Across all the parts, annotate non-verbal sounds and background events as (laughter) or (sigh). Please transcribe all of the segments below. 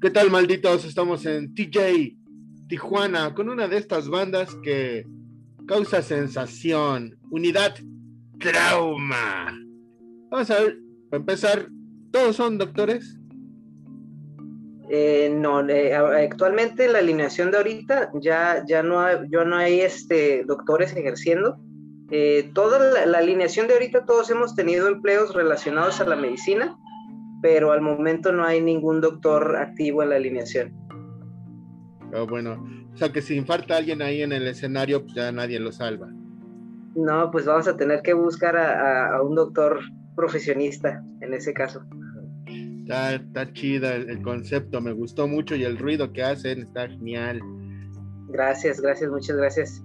¿Qué tal, malditos? Estamos en TJ, Tijuana, con una de estas bandas que causa sensación, unidad, trauma. Vamos a ver, para empezar, ¿todos son doctores? Eh, no, eh, actualmente la alineación de ahorita ya, ya no hay, yo no hay este, doctores ejerciendo. Eh, toda la, alineación de ahorita todos hemos tenido empleos relacionados a la medicina, pero al momento no hay ningún doctor activo en la alineación. Oh, bueno, o sea que si infarta alguien ahí en el escenario, pues ya nadie lo salva. No, pues vamos a tener que buscar a, un doctor profesionista en ese caso. Está, está chida el, concepto, me gustó mucho y el ruido que hacen está genial. Gracias, gracias, muchas gracias.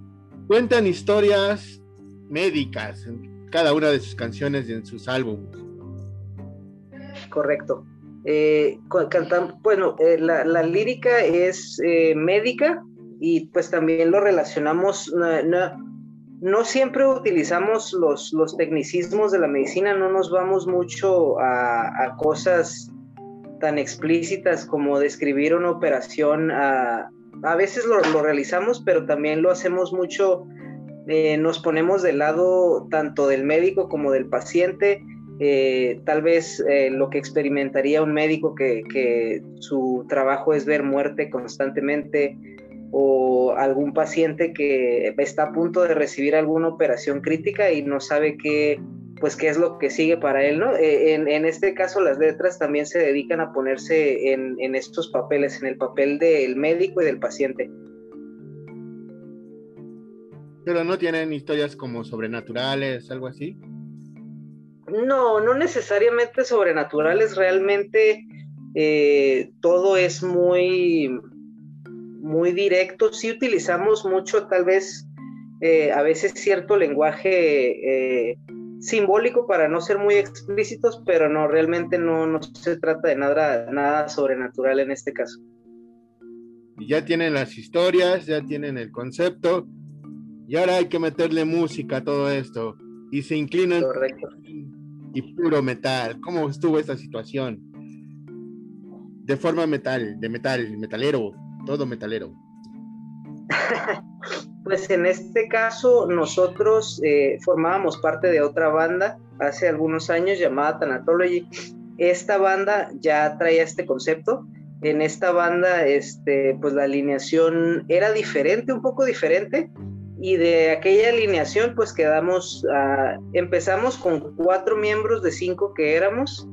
Cuentan historias médicas en cada una de sus canciones y en sus álbumes. Correcto. Eh, bueno, eh, la, lírica es eh, médica y pues también lo relacionamos, no, siempre utilizamos los, los, tecnicismos de la medicina, no nos vamos mucho a, cosas tan explícitas como describir una operación, a, a veces lo, lo, realizamos, pero también lo hacemos mucho nos ponemos del lado tanto del médico como del paciente. Eh, tal vez eh, lo que experimentaría un médico que, su trabajo es ver muerte constantemente o algún paciente que está a punto de recibir alguna operación crítica y no sabe qué, pues qué es lo que sigue para él, ¿no? en, este caso las letras también se dedican a ponerse en estos papeles, en el papel del médico y del paciente. Pero no tienen historias como sobrenaturales, algo así. No, no necesariamente sobrenaturales, realmente eh, todo es muy, muy directo. Sí utilizamos mucho, tal vez, eh, a veces cierto lenguaje eh, simbólico para no ser muy explícitos, pero no, realmente no, no se trata de nada, nada sobrenatural en este caso. Y ya tienen las historias, ya tienen el concepto, y ahora hay que meterle música a todo esto. Y se inclinan. Correcto. Y puro metal. ¿Cómo estuvo esta situación? De forma metal, de metal, metalero, todo metalero. (laughs) pues en este caso nosotros eh, formábamos parte de otra banda hace algunos años llamada Thanatology. Esta banda ya traía este concepto. En esta banda, este, pues la alineación era diferente, un poco diferente y de aquella alineación pues quedamos, ah, empezamos con cuatro miembros de cinco que éramos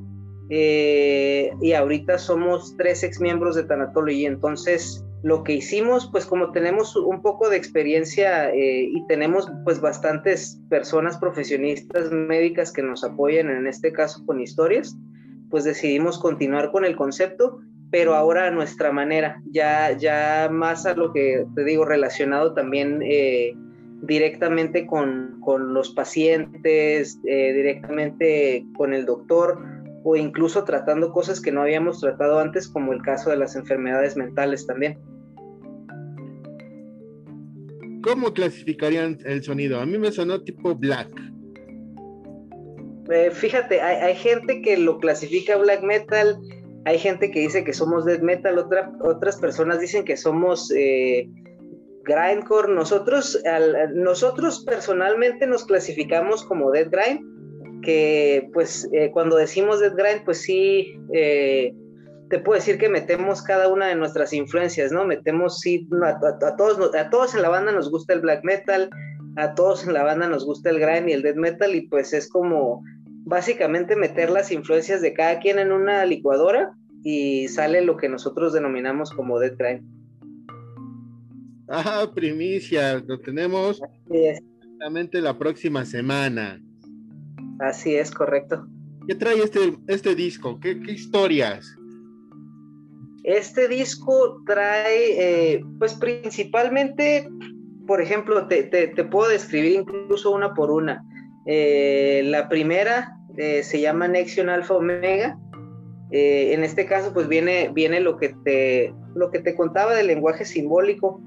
eh, y ahorita somos tres ex miembros de Tanatology. Entonces lo que hicimos pues como tenemos un poco de experiencia eh, y tenemos pues bastantes personas profesionistas médicas que nos apoyan en este caso con historias, pues decidimos continuar con el concepto pero ahora a nuestra manera, ya, ya más a lo que te digo, relacionado también eh, directamente con, los pacientes, eh, directamente con el doctor o incluso tratando cosas que no habíamos tratado antes, como el caso de las enfermedades mentales también. ¿Cómo clasificarían el sonido? A mí me sonó tipo black. Eh, fíjate, hay, hay, gente que lo clasifica black metal, hay gente que dice que somos death metal, otras personas dicen que somos eh, grindcore. Nosotros, nosotros personalmente nos clasificamos como death grind, que pues eh, cuando decimos death grind, pues sí, eh, te puedo decir que metemos cada una de nuestras influencias, ¿no? Metemos, sí, a, todos, a todos en la banda nos gusta el black metal, a todos en la banda nos gusta el grind y el death metal, y pues es como básicamente meter las influencias de cada quien en una licuadora y sale lo que nosotros denominamos como Dead Crime. Ah, primicia, lo tenemos exactamente la próxima semana. Así es, correcto. ¿Qué trae este, este disco? ¿Qué, historias? Este disco trae, eh, pues principalmente, por ejemplo, te, puedo describir incluso una por una. Eh, la primera eh, se llama Nexion Alpha Omega. Eh, en este caso, pues viene, viene lo, que te, lo que te contaba del lenguaje simbólico.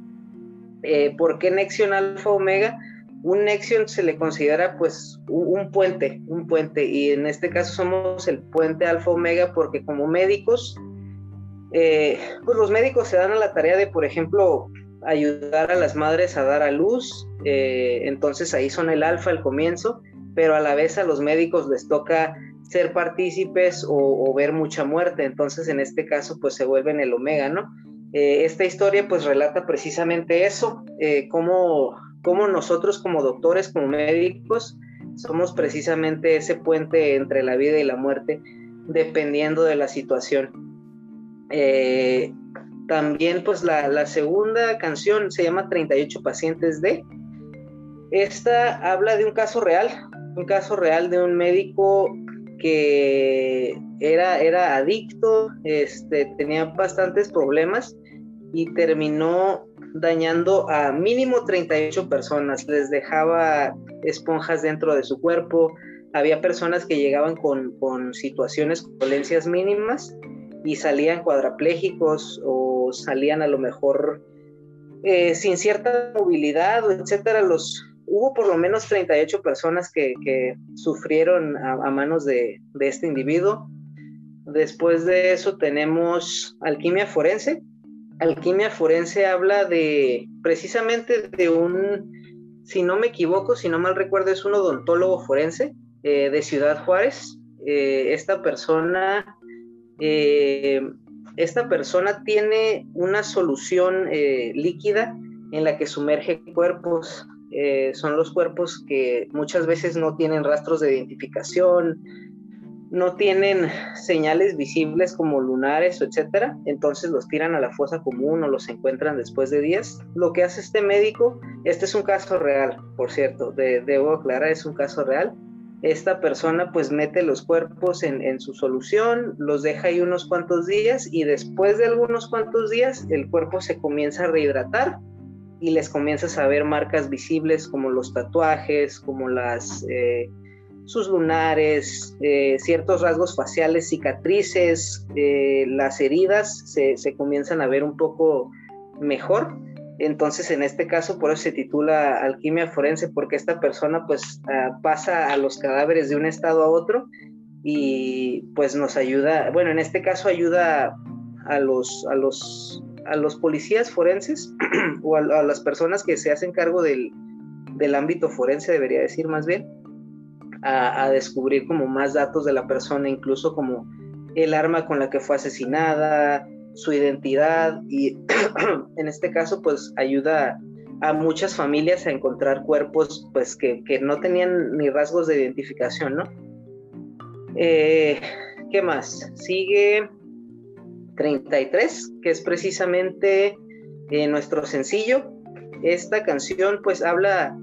¿Por qué Nexion Alpha Omega? Un Nexion se le considera pues un, puente, un puente, y en este caso somos el puente Alfa Omega porque como médicos eh, pues los médicos se dan a la tarea de, por ejemplo, ayudar a las madres a dar a luz, eh, entonces ahí son el alfa al comienzo, pero a la vez a los médicos les toca ser partícipes o, ver mucha muerte, entonces en este caso pues se vuelven el omega, ¿no? Eh, esta historia pues relata precisamente eso, eh, cómo, cómo nosotros como doctores, como médicos, somos precisamente ese puente entre la vida y la muerte, dependiendo de la situación. Eh, también pues la, la, segunda canción se llama 38 pacientes de. Esta habla de un caso real, un caso real de un médico que era, era adicto, este, tenía bastantes problemas y terminó dañando a mínimo 38 personas. Les dejaba esponjas dentro de su cuerpo. Había personas que llegaban con, con situaciones, con dolencias mínimas y salían cuadraplégicos o salían a lo mejor eh, sin cierta movilidad, etcétera. Los, hubo por lo menos 38 personas que, sufrieron a, manos de, este individuo. Después de eso tenemos alquimia forense. Alquimia forense habla de precisamente de un, si no me equivoco, si no mal recuerdo, es un odontólogo forense eh, de Ciudad Juárez. Eh, esta persona, eh, esta persona tiene una solución líquida en la que sumerge cuerpos eh, son los cuerpos que muchas veces no tienen rastros de identificación, no tienen señales visibles como lunares, etcétera, entonces los tiran a la fosa común o los encuentran después de días. Lo que hace este médico, este es un caso real, por cierto, debo aclarar, es un caso real. Esta persona pues mete los cuerpos en, en su solución, los deja ahí unos cuantos días y después de algunos cuantos días el cuerpo se comienza a rehidratar y les comienzas a ver marcas visibles como los tatuajes, como las eh, sus lunares, eh, ciertos rasgos faciales, cicatrices, eh, las heridas se, comienzan a ver un poco mejor. Entonces, en este caso, por eso se titula alquimia forense, porque esta persona pues ah, pasa a los cadáveres de un estado a otro y pues nos ayuda, bueno, en este caso ayuda a los, a los a los policías forenses (clears throat) o a, las personas que se hacen cargo del, ámbito forense, debería decir más bien, a, descubrir como más datos de la persona, incluso como el arma con la que fue asesinada, su identidad y (clears throat) en este caso pues ayuda a muchas familias a encontrar cuerpos pues que, no tenían ni rasgos de identificación, ¿no? Eh, ¿Qué más? Sigue 33, que es precisamente eh, nuestro sencillo. Esta canción pues habla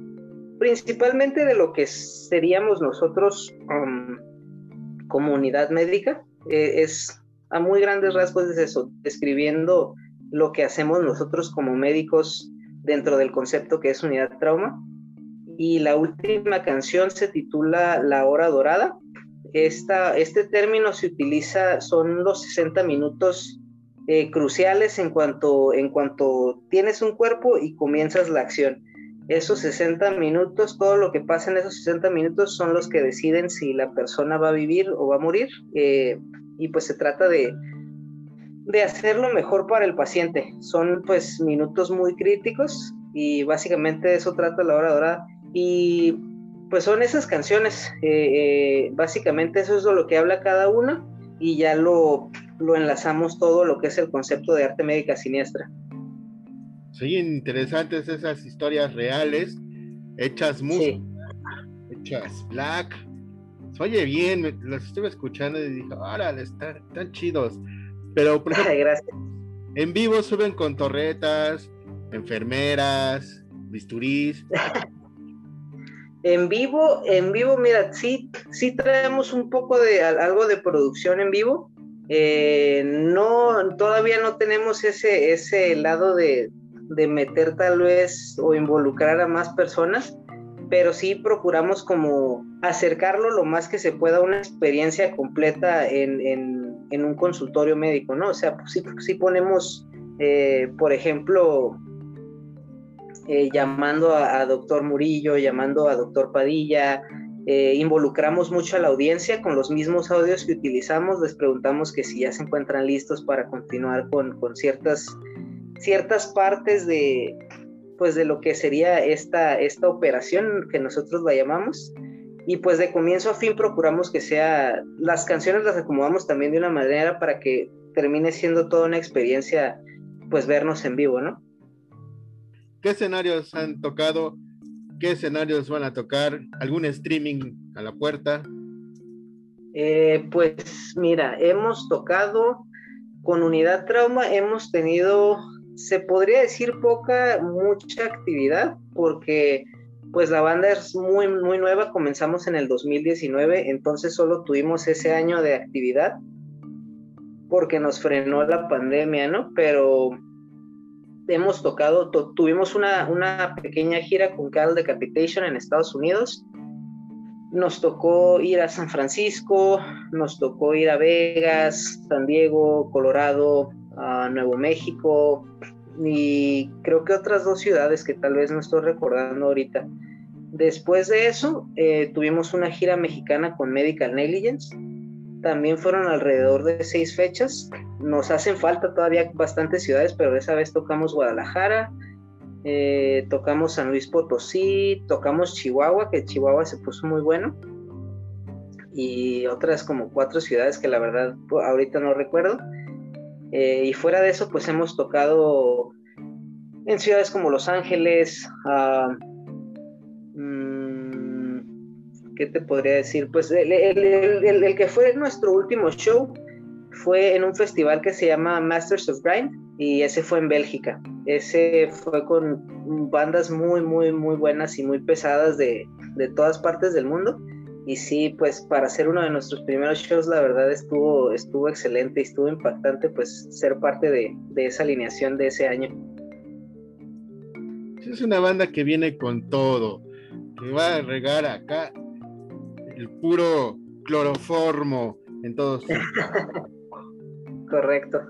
principalmente de lo que seríamos nosotros um, como unidad médica. Eh, es a muy grandes rasgos es eso, describiendo lo que hacemos nosotros como médicos dentro del concepto que es unidad trauma. Y la última canción se titula La Hora Dorada este término se utiliza, son los 60 minutos eh, cruciales en cuanto, en cuanto tienes un cuerpo y comienzas la acción. Esos 60 minutos, todo lo que pasa en esos 60 minutos son los que deciden si la persona va a vivir o va a morir. Eh, y pues se trata de, de hacerlo mejor para el paciente. Son pues minutos muy críticos y básicamente de eso trata la hora dorada. Y pues son esas canciones. Eh, eh, básicamente eso es de lo que habla cada una y ya lo, lo enlazamos todo lo que es el concepto de arte médica siniestra. Sí, interesantes esas historias reales, hechas muy hechas black. oye bien, las estuve escuchando y dije, órale, están, están chidos. Pero, por (laughs) ejemplo, en vivo suben con torretas, enfermeras, bisturís. (laughs) En vivo, en vivo, mira, sí, sí traemos un poco de algo de producción en vivo. Eh, no, todavía no tenemos ese, ese lado de, meter tal vez o involucrar a más personas, pero sí procuramos como acercarlo lo más que se pueda a una experiencia completa en, un consultorio médico, ¿no? O sea, pues sí ponemos, eh, por ejemplo, eh, llamando a, doctor Murillo, llamando a doctor Padilla, eh, involucramos mucho a la audiencia con los mismos audios que utilizamos, les preguntamos que si ya se encuentran listos para continuar con, con ciertas, ciertas partes de, pues de lo que sería esta, esta operación que nosotros la llamamos. Y pues de comienzo a fin procuramos que sea, las canciones las acomodamos también de una manera para que termine siendo toda una experiencia, pues vernos en vivo, ¿no? ¿Qué escenarios han tocado? ¿Qué escenarios van a tocar? ¿Algún streaming a la puerta? Eh, pues mira, hemos tocado con Unidad Trauma, hemos tenido se podría decir poca, mucha actividad, porque pues la banda es muy, muy nueva, comenzamos en el 2019, entonces solo tuvimos ese año de actividad, porque nos frenó la pandemia, ¿no? Pero hemos tocado, tuvimos una, una, pequeña gira con Cal Decapitation en Estados Unidos, nos tocó ir a San Francisco, nos tocó ir a Vegas, San Diego, Colorado, Nuevo México y creo que otras dos ciudades que tal vez no estoy recordando ahorita. Después de eso, eh, tuvimos una gira mexicana con Medical Negligence. También fueron alrededor de seis fechas. Nos hacen falta todavía bastantes ciudades, pero esa vez tocamos Guadalajara, eh, tocamos San Luis Potosí, tocamos Chihuahua, que Chihuahua se puso muy bueno. Y otras como cuatro ciudades que la verdad ahorita no recuerdo. Eh, y fuera de eso, pues hemos tocado en ciudades como Los Ángeles, uh, ¿qué te podría decir? Pues el, que fue nuestro último show fue en un festival que se llama Masters of Grind y ese fue en Bélgica. Ese fue con bandas muy, muy, muy buenas y muy pesadas de, de todas partes del mundo y sí, pues para ser uno de nuestros primeros shows, la verdad estuvo, estuvo excelente y estuvo impactante pues ser parte de, esa alineación de ese año. Es una banda que viene con todo, que va a regar acá el puro cloroformo en todos. (laughs) Correcto.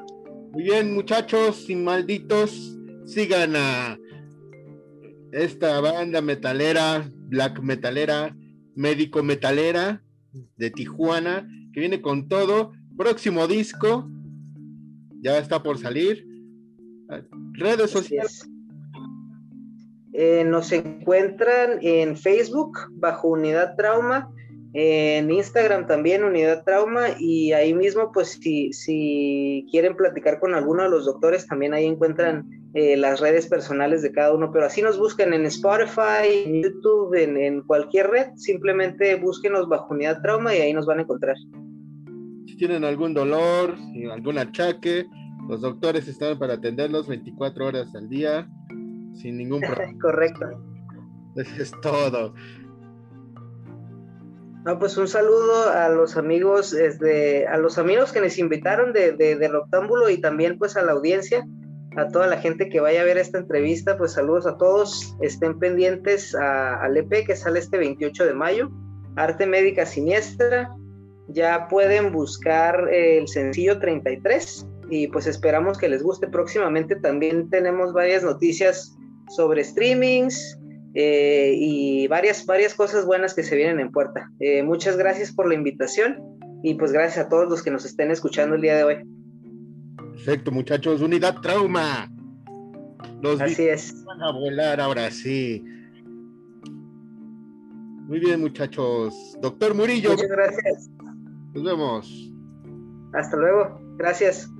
Muy bien, muchachos y malditos, sigan a esta banda metalera, black metalera, médico metalera de Tijuana, que viene con todo. Próximo disco, ya está por salir. Redes sociales. Eh, nos encuentran en Facebook bajo Unidad Trauma, en Instagram también Unidad Trauma y ahí mismo pues si, si quieren platicar con alguno de los doctores también ahí encuentran eh, las redes personales de cada uno, pero así nos buscan en Spotify, en YouTube, en, cualquier red, simplemente búsquenos bajo unidad trauma y ahí nos van a encontrar. Si tienen algún dolor, algún achaque, los doctores están para atenderlos 24 horas al día, sin ningún (laughs) problema. Correcto. Eso es todo. No, pues un saludo a los amigos, desde, a los amigos que nos invitaron de, de, de Rectángulo y también pues a la audiencia a toda la gente que vaya a ver esta entrevista, pues saludos a todos, estén pendientes al EP que sale este 28 de mayo, Arte Médica Siniestra, ya pueden buscar el sencillo 33 y pues esperamos que les guste. Próximamente, también tenemos varias noticias sobre streamings eh, y varias, varias cosas buenas que se vienen en puerta. Eh, muchas gracias por la invitación y pues gracias a todos los que nos estén escuchando el día de hoy. Perfecto, muchachos. Unidad trauma. Los Así es. Van a volar ahora sí. Muy bien, muchachos. Doctor Murillo. Muchas gracias. Nos vemos. Hasta luego. Gracias.